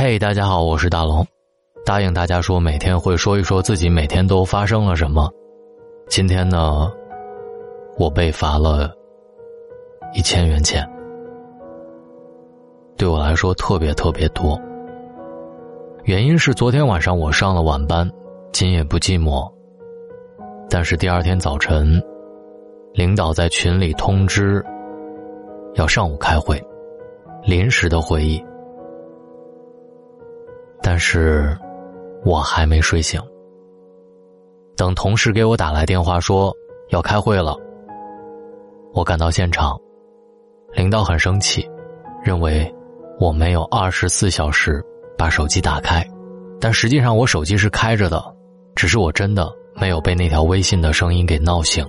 嘿，大家好，我是大龙。答应大家说每天会说一说自己每天都发生了什么。今天呢，我被罚了一千元钱，对我来说特别特别多。原因是昨天晚上我上了晚班，今夜不寂寞。但是第二天早晨，领导在群里通知要上午开会，临时的会议。但是，我还没睡醒。等同事给我打来电话说要开会了，我赶到现场，领导很生气，认为我没有二十四小时把手机打开，但实际上我手机是开着的，只是我真的没有被那条微信的声音给闹醒。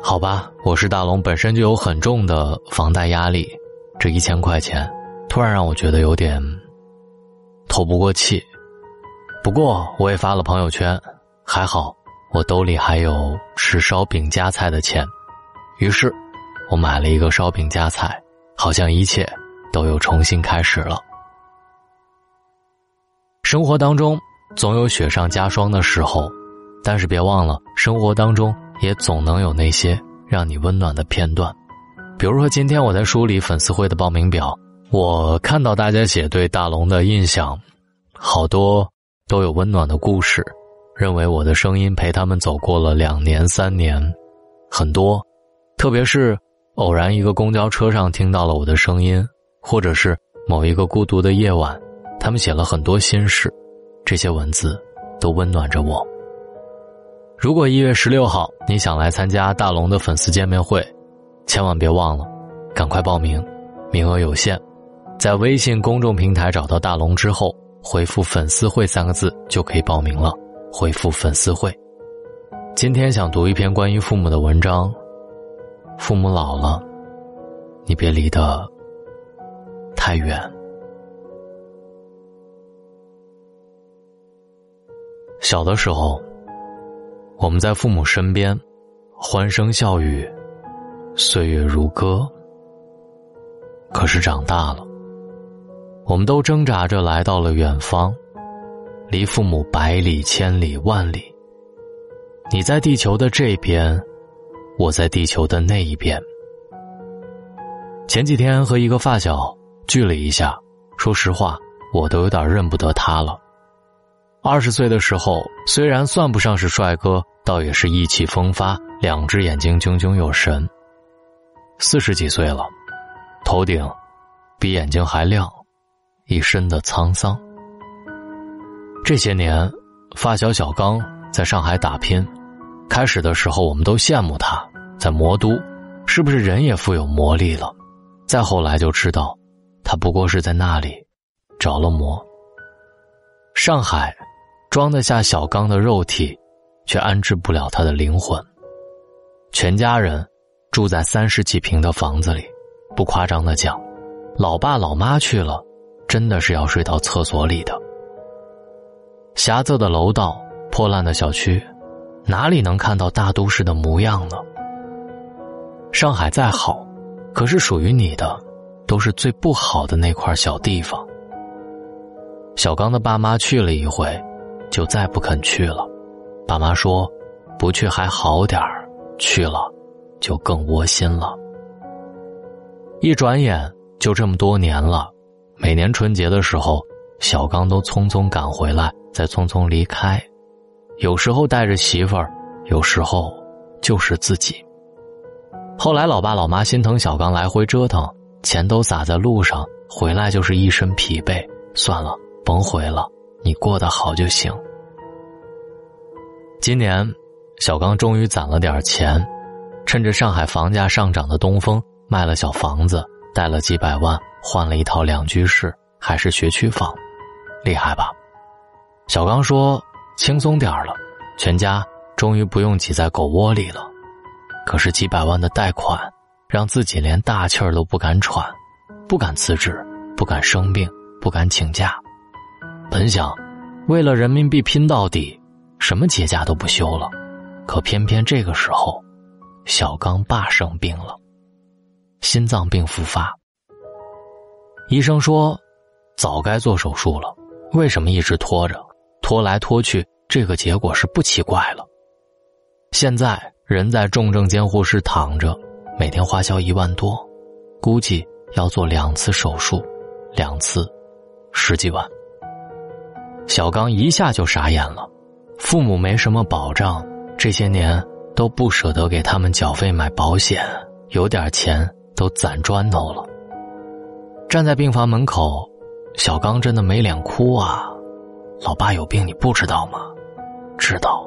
好吧，我是大龙，本身就有很重的房贷压力，这一千块钱。突然让我觉得有点透不过气，不过我也发了朋友圈，还好我兜里还有吃烧饼夹菜的钱，于是我买了一个烧饼夹菜，好像一切都又重新开始了。生活当中总有雪上加霜的时候，但是别忘了，生活当中也总能有那些让你温暖的片段，比如说今天我在梳理粉丝会的报名表。我看到大家写对大龙的印象，好多都有温暖的故事，认为我的声音陪他们走过了两年三年，很多，特别是偶然一个公交车上听到了我的声音，或者是某一个孤独的夜晚，他们写了很多心事，这些文字都温暖着我。如果一月十六号你想来参加大龙的粉丝见面会，千万别忘了，赶快报名，名额有限。在微信公众平台找到大龙之后，回复“粉丝会”三个字就可以报名了。回复“粉丝会”。今天想读一篇关于父母的文章。父母老了，你别离得太远。小的时候，我们在父母身边，欢声笑语，岁月如歌。可是长大了。我们都挣扎着来到了远方，离父母百里千里万里。你在地球的这边，我在地球的那一边。前几天和一个发小聚了一下，说实话，我都有点认不得他了。二十岁的时候，虽然算不上是帅哥，倒也是意气风发，两只眼睛炯炯有神。四十几岁了，头顶比眼睛还亮。一身的沧桑。这些年，发小小刚在上海打拼。开始的时候，我们都羡慕他在魔都，是不是人也富有魔力了？再后来就知道，他不过是在那里着了魔。上海装得下小刚的肉体，却安置不了他的灵魂。全家人住在三十几平的房子里，不夸张的讲，老爸老妈去了。真的是要睡到厕所里的。狭窄的楼道，破烂的小区，哪里能看到大都市的模样呢？上海再好，可是属于你的，都是最不好的那块小地方。小刚的爸妈去了一回，就再不肯去了。爸妈说：“不去还好点儿，去了，就更窝心了。”一转眼就这么多年了。每年春节的时候，小刚都匆匆赶回来，再匆匆离开。有时候带着媳妇儿，有时候就是自己。后来，老爸老妈心疼小刚来回折腾，钱都撒在路上，回来就是一身疲惫。算了，甭回了，你过得好就行。今年，小刚终于攒了点钱，趁着上海房价上涨的东风，卖了小房子，贷了几百万。换了一套两居室，还是学区房，厉害吧？小刚说：“轻松点了，全家终于不用挤在狗窝里了。”可是几百万的贷款，让自己连大气儿都不敢喘，不敢辞职，不敢生病，不敢请假。本想为了人民币拼到底，什么节假都不休了，可偏偏这个时候，小刚爸生病了，心脏病复发。医生说，早该做手术了，为什么一直拖着？拖来拖去，这个结果是不奇怪了。现在人在重症监护室躺着，每天花销一万多，估计要做两次手术，两次，十几万。小刚一下就傻眼了，父母没什么保障，这些年都不舍得给他们缴费买保险，有点钱都攒砖头了。站在病房门口，小刚真的没脸哭啊！老爸有病，你不知道吗？知道，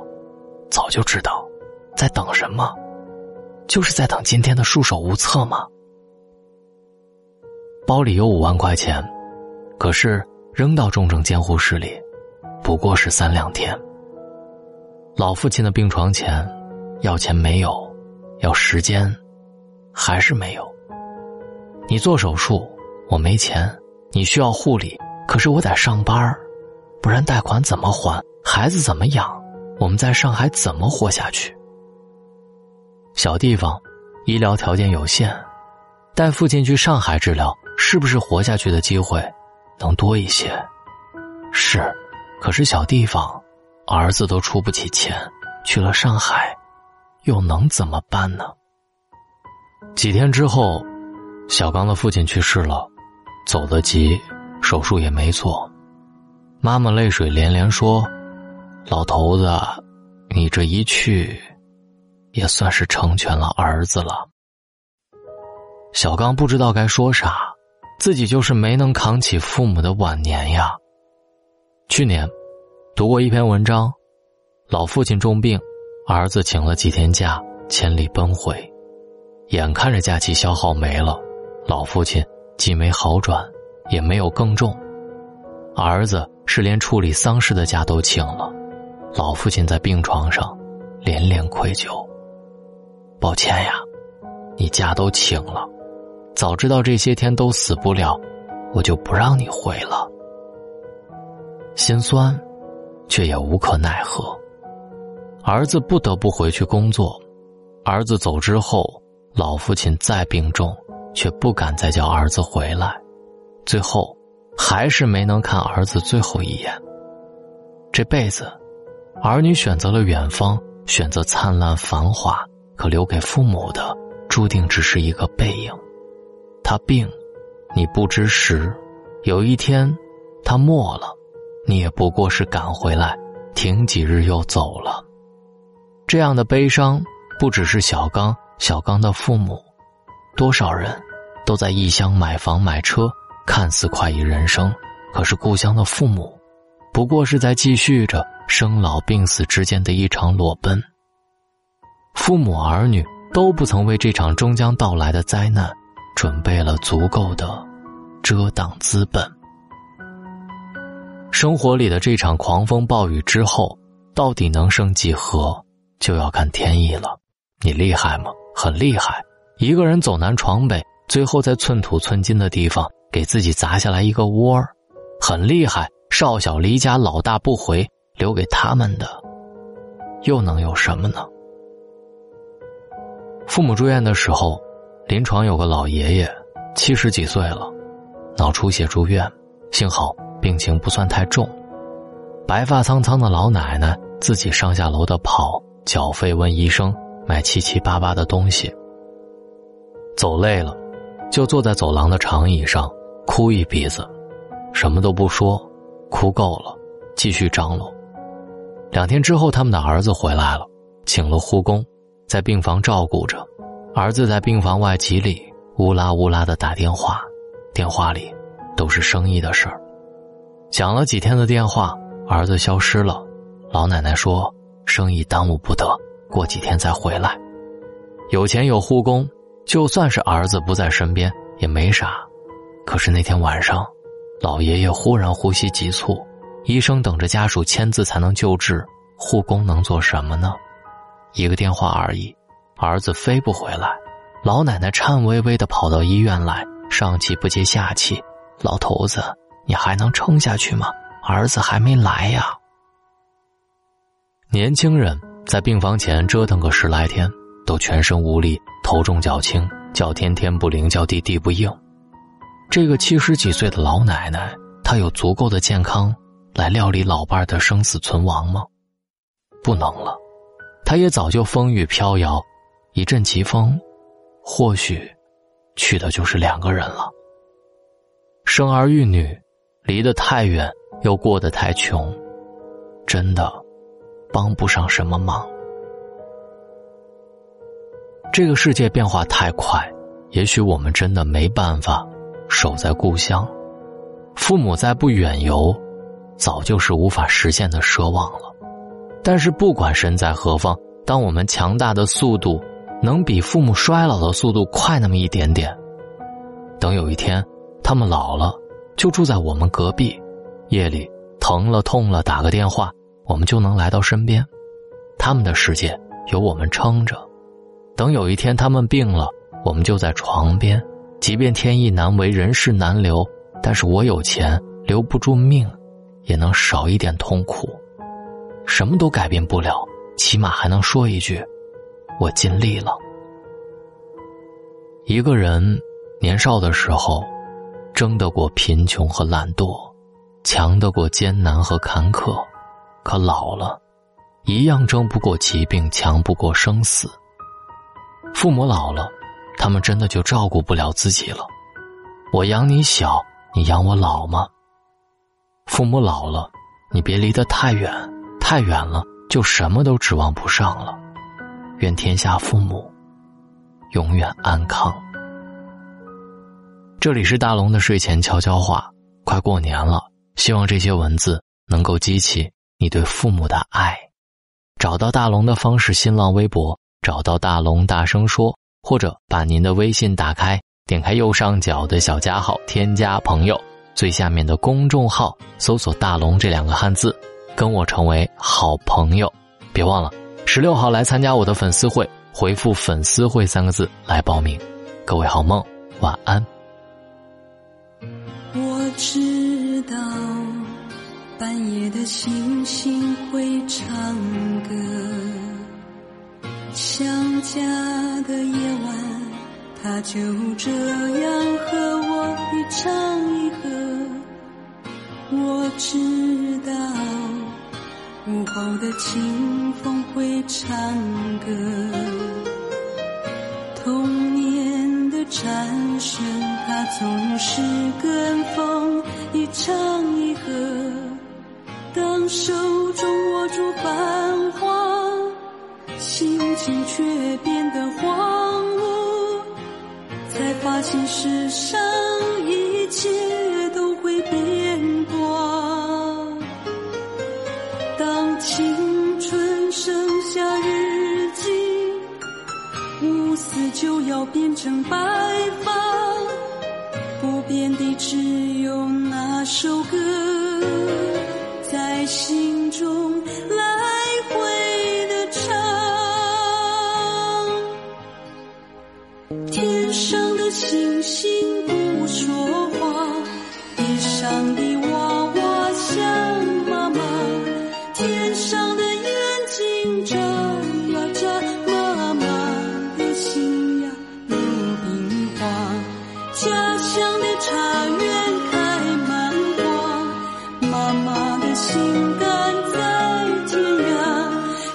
早就知道，在等什么？就是在等今天的束手无策吗？包里有五万块钱，可是扔到重症监护室里，不过是三两天。老父亲的病床前，要钱没有，要时间，还是没有。你做手术。我没钱，你需要护理，可是我得上班不然贷款怎么还？孩子怎么养？我们在上海怎么活下去？小地方，医疗条件有限，带父亲去上海治疗，是不是活下去的机会能多一些？是，可是小地方，儿子都出不起钱，去了上海，又能怎么办呢？几天之后，小刚的父亲去世了。走得急，手术也没做。妈妈泪水连连说：“老头子，你这一去，也算是成全了儿子了。”小刚不知道该说啥，自己就是没能扛起父母的晚年呀。去年，读过一篇文章，老父亲重病，儿子请了几天假，千里奔回，眼看着假期消耗没了，老父亲。既没好转，也没有更重。儿子是连处理丧事的假都请了，老父亲在病床上连连愧疚：“抱歉呀，你假都请了，早知道这些天都死不了，我就不让你回了。”心酸，却也无可奈何。儿子不得不回去工作。儿子走之后，老父亲再病重。却不敢再叫儿子回来，最后还是没能看儿子最后一眼。这辈子，儿女选择了远方，选择灿烂繁华，可留给父母的，注定只是一个背影。他病，你不知时；有一天，他没了，你也不过是赶回来，停几日又走了。这样的悲伤，不只是小刚，小刚的父母。多少人，都在异乡买房买车，看似快意人生，可是故乡的父母，不过是在继续着生老病死之间的一场裸奔。父母儿女都不曾为这场终将到来的灾难，准备了足够的遮挡资本。生活里的这场狂风暴雨之后，到底能剩几何，就要看天意了。你厉害吗？很厉害。一个人走南闯北，最后在寸土寸金的地方给自己砸下来一个窝儿，很厉害。少小离家，老大不回，留给他们的，又能有什么呢？父母住院的时候，临床有个老爷爷，七十几岁了，脑出血住院，幸好病情不算太重。白发苍苍的老奶奶自己上下楼的跑，缴费问医生，买七七八八的东西。走累了，就坐在走廊的长椅上哭一鼻子，什么都不说，哭够了，继续张罗。两天之后，他们的儿子回来了，请了护工，在病房照顾着。儿子在病房外急里乌拉乌拉的打电话，电话里都是生意的事儿。讲了几天的电话，儿子消失了。老奶奶说：“生意耽误不得，过几天再回来。”有钱有护工。就算是儿子不在身边也没啥，可是那天晚上，老爷爷忽然呼吸急促，医生等着家属签字才能救治，护工能做什么呢？一个电话而已，儿子飞不回来，老奶奶颤巍巍的跑到医院来，上气不接下气：“老头子，你还能撑下去吗？儿子还没来呀。”年轻人在病房前折腾个十来天。都全身无力，头重脚轻，叫天天不灵，叫地地不应。这个七十几岁的老奶奶她有足够的健康来料理老伴儿的生死存亡吗？不能了，他也早就风雨飘摇，一阵疾风，或许去的就是两个人了。生儿育女，离得太远，又过得太穷，真的帮不上什么忙。这个世界变化太快，也许我们真的没办法守在故乡。父母再不远游，早就是无法实现的奢望了。但是不管身在何方，当我们强大的速度能比父母衰老的速度快那么一点点，等有一天他们老了，就住在我们隔壁，夜里疼了痛了打个电话，我们就能来到身边，他们的世界有我们撑着。等有一天他们病了，我们就在床边，即便天意难违，人事难留。但是我有钱留不住命，也能少一点痛苦。什么都改变不了，起码还能说一句：“我尽力了。”一个人年少的时候，争得过贫穷和懒惰，强得过艰难和坎坷，可老了，一样争不过疾病，强不过生死。父母老了，他们真的就照顾不了自己了。我养你小。你养我老吗？父母老了，你别离得太远，太远了就什么都指望不上了。愿天下父母永远安康。这里是大龙的睡前悄悄话，快过年了，希望这些文字能够激起你对父母的爱。找到大龙的方式：新浪微博找到大龙大声说，或者把您的微信打开。点开右上角的小加号，添加朋友，最下面的公众号搜索“大龙”这两个汉字，跟我成为好朋友。别忘了，十六号来参加我的粉丝会，回复“粉丝会”三个字来报名。各位好梦，晚安。我知道半夜的星星会唱歌，想家的夜晚。他就这样和我一唱一和，我知道午后的清风会唱歌，童年的蝉声，它总是跟风一唱一和。当手中握住繁华，心情却变得荒芜，才。发现世上一切都会变卦。当青春剩下日记，乌丝就要变成白星星不说话，地上的娃娃想妈妈，天上的眼睛眨呀眨，妈妈的心呀如冰花。家乡的茶园开满花，妈妈的心肝在天涯，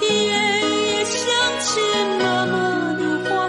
夜夜想起妈妈的话。